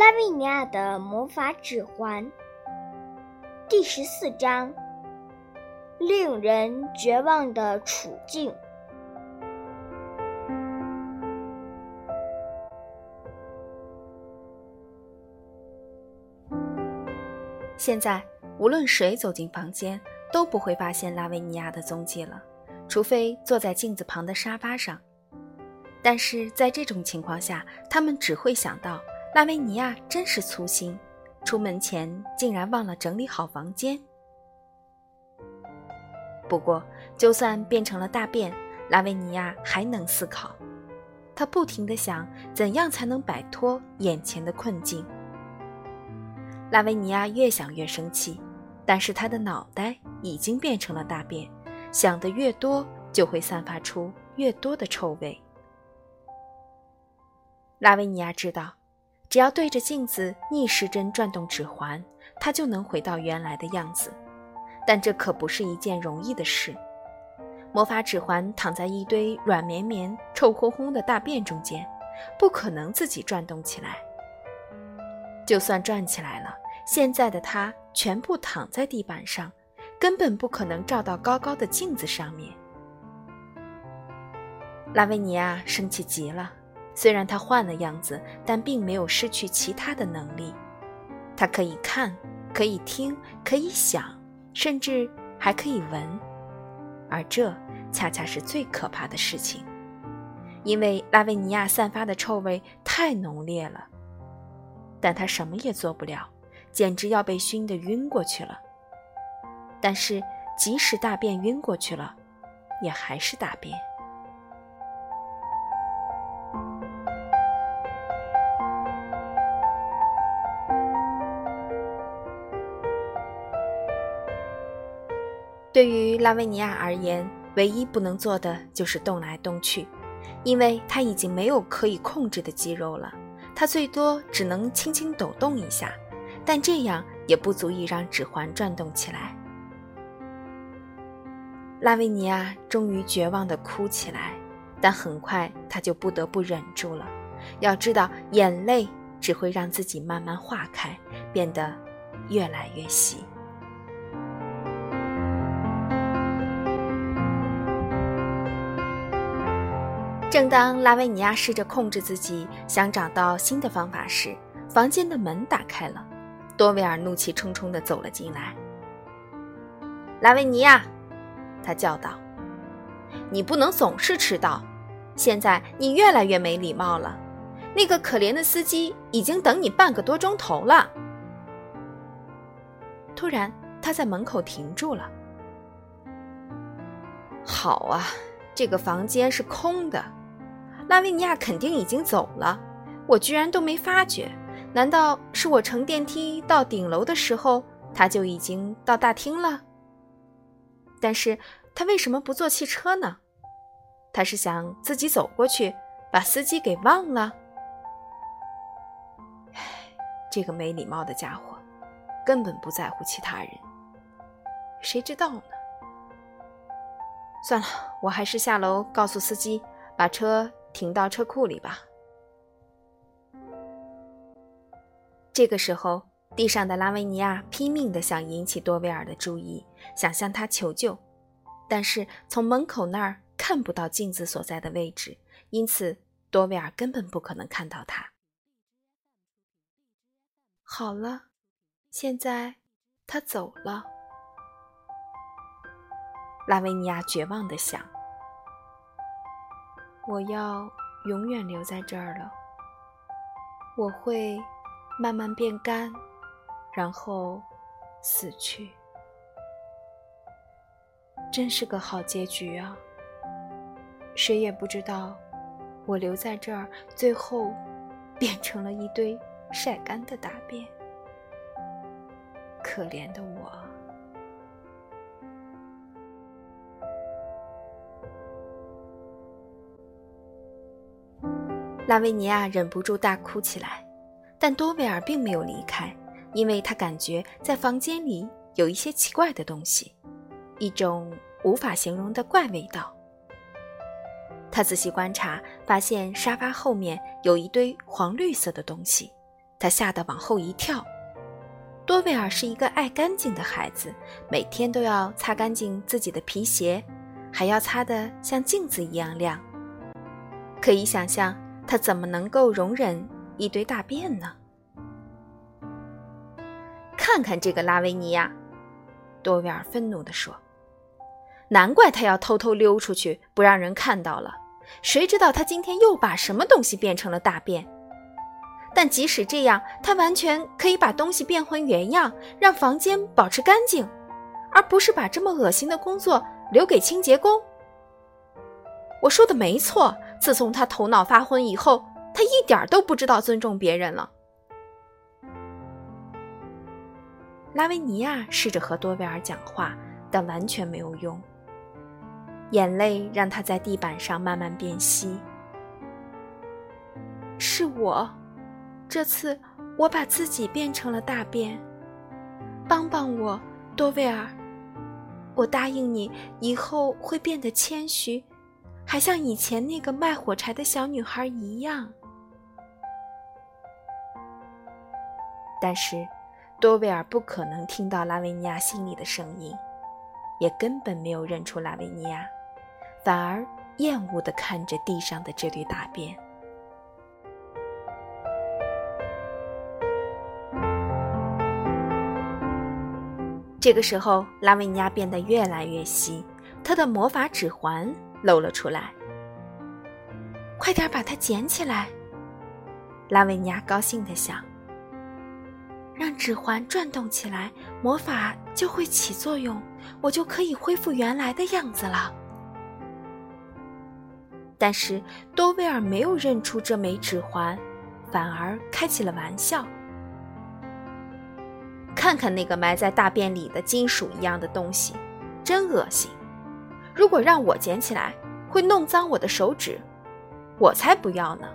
拉维尼亚的魔法指环第十四章：令人绝望的处境。现在，无论谁走进房间，都不会发现拉维尼亚的踪迹了，除非坐在镜子旁的沙发上。但是在这种情况下，他们只会想到拉维尼亚真是粗心，出门前竟然忘了整理好房间。不过，就算变成了大便，拉维尼亚还能思考。他不停地想，怎样才能摆脱眼前的困境。拉维尼亚越想越生气，但是他的脑袋已经变成了大便，想得越多，就会散发出越多的臭味。拉维尼亚知道，只要对着镜子逆时针转动指环，它就能回到原来的样子。但这可不是一件容易的事。魔法指环躺在一堆软绵绵、臭烘烘的大便中间，不可能自己转动起来。就算转起来了，现在的他全部躺在地板上，根本不可能照到高高的镜子上面。拉维尼亚生气极了。虽然他换了样子，但并没有失去其他的能力。他可以看，可以听，可以想，甚至还可以闻。而这恰恰是最可怕的事情，因为拉维尼亚散发的臭味太浓烈了。但他什么也做不了，简直要被熏得晕过去了。但是，即使大便晕过去了，也还是大便。对于拉维尼亚而言，唯一不能做的就是动来动去，因为他已经没有可以控制的肌肉了。他最多只能轻轻抖动一下，但这样也不足以让指环转动起来。拉维尼亚终于绝望地哭起来，但很快他就不得不忍住了。要知道，眼泪只会让自己慢慢化开，变得越来越细。正当拉维尼亚试着控制自己，想找到新的方法时，房间的门打开了，多维尔怒气冲冲地走了进来。拉维尼亚，他叫道：“你不能总是迟到，现在你越来越没礼貌了。那个可怜的司机已经等你半个多钟头了。”突然，他在门口停住了。好啊，这个房间是空的。拉维尼亚肯定已经走了，我居然都没发觉。难道是我乘电梯到顶楼的时候，他就已经到大厅了？但是他为什么不坐汽车呢？他是想自己走过去，把司机给忘了？唉，这个没礼貌的家伙，根本不在乎其他人。谁知道呢？算了，我还是下楼告诉司机，把车。停到车库里吧。这个时候，地上的拉维尼亚拼命的想引起多维尔的注意，想向他求救，但是从门口那儿看不到镜子所在的位置，因此多维尔根本不可能看到他。好了，现在他走了。拉维尼亚绝望的想。我要永远留在这儿了。我会慢慢变干，然后死去。真是个好结局啊！谁也不知道，我留在这儿，最后变成了一堆晒干的大便。可怜的我。拉维尼亚忍不住大哭起来，但多维尔并没有离开，因为他感觉在房间里有一些奇怪的东西，一种无法形容的怪味道。他仔细观察，发现沙发后面有一堆黄绿色的东西，他吓得往后一跳。多维尔是一个爱干净的孩子，每天都要擦干净自己的皮鞋，还要擦得像镜子一样亮。可以想象，他怎么能够容忍一堆大便呢？看看这个拉维尼亚，多维尔愤怒地说：“难怪他要偷偷溜出去，不让人看到了。谁知道他今天又把什么东西变成了大便？但即使这样，他完全可以把东西变回原样，让房间保持干净，而不是把这么恶心的工作留给清洁工。我说的没错。自从他头脑发昏以后，他一点都不知道尊重别人了。”拉维尼亚试着和多维尔讲话，但完全没有用。眼泪让他在地板上慢慢变稀。是我，这次我把自己变成了大便。帮帮我，多维尔！我答应你，以后会变得谦虚，还像以前那个卖火柴的小女孩一样。但是。多维尔不可能听到拉维尼亚心里的声音，也根本没有认出拉维尼亚，反而厌恶地看着地上的这堆大便。这个时候，拉维尼亚变得越来越细，她的魔法指环露了出来。快点把它捡起来！拉维尼亚高兴地想。让指环转动起来，魔法就会起作用，我就可以恢复原来的样子了。但是多威尔没有认出这枚指环，反而开起了玩笑。看看那个埋在大便里的金属一样的东西，真恶心！如果让我捡起来，会弄脏我的手指，我才不要呢。